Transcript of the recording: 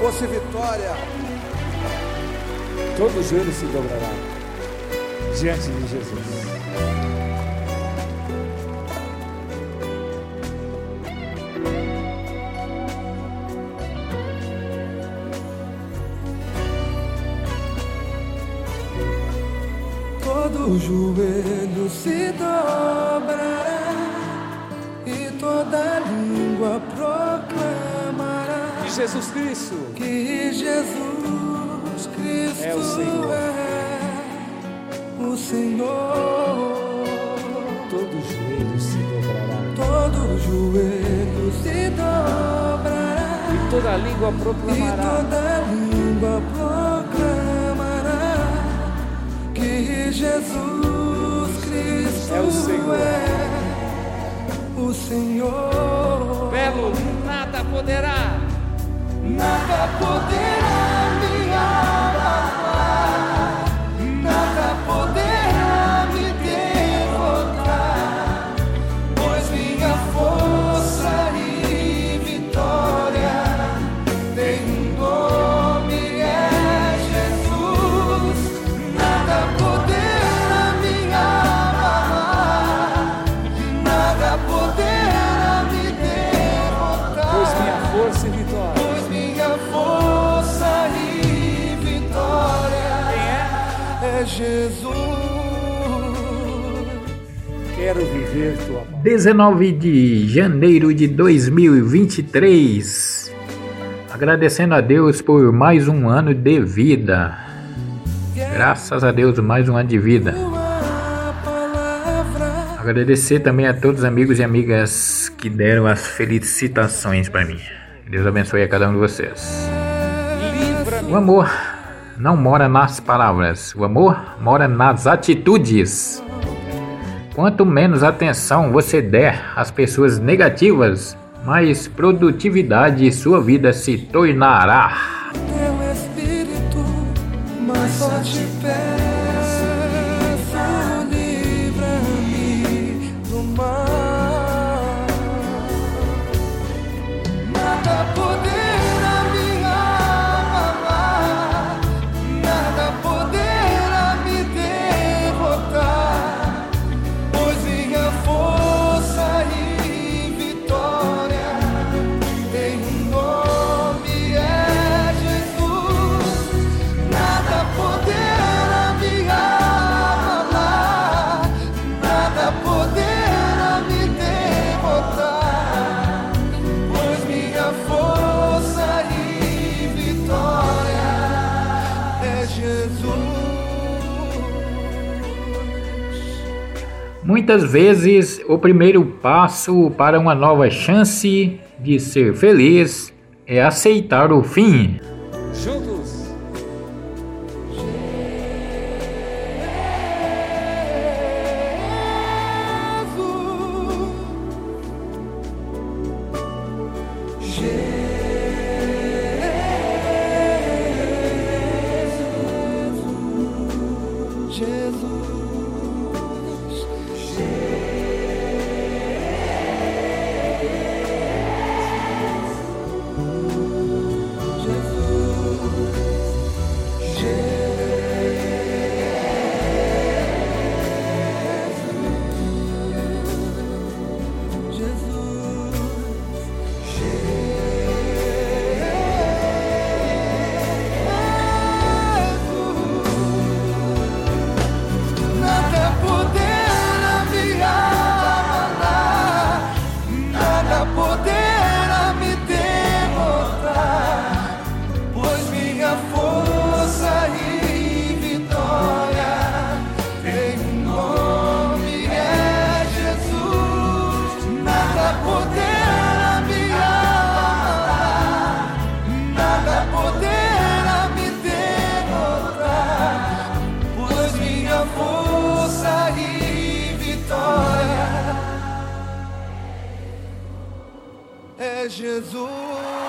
força e vitória. Todo joelho se dobrará diante de Jesus. Todo joelho se dobrará e toda língua proclamará Que Jesus Cristo que Jesus Cristo É o Senhor. é o Senhor. todo joelho se dobrará Todo joelho se dobrará e toda língua e proclamará toda língua proclamará que Jesus Cristo É o Senhor. é o Senhor. Belo, nada poderá Nada poderá é Jesus. quero viver tua paz 19 de janeiro de 2023. Agradecendo a Deus por mais um ano de vida. Graças a Deus, mais um ano de vida. Palavra Agradecer também a todos os amigos e amigas que deram as felicitações para mim. Deus abençoe a cada um de vocês. O amor não mora nas palavras, o amor mora nas atitudes. Quanto menos atenção você der às pessoas negativas, mais produtividade sua vida se tornará. teu espírito, Muitas vezes, o primeiro passo para uma nova chance de ser feliz é aceitar o fim. juntos é Jesus.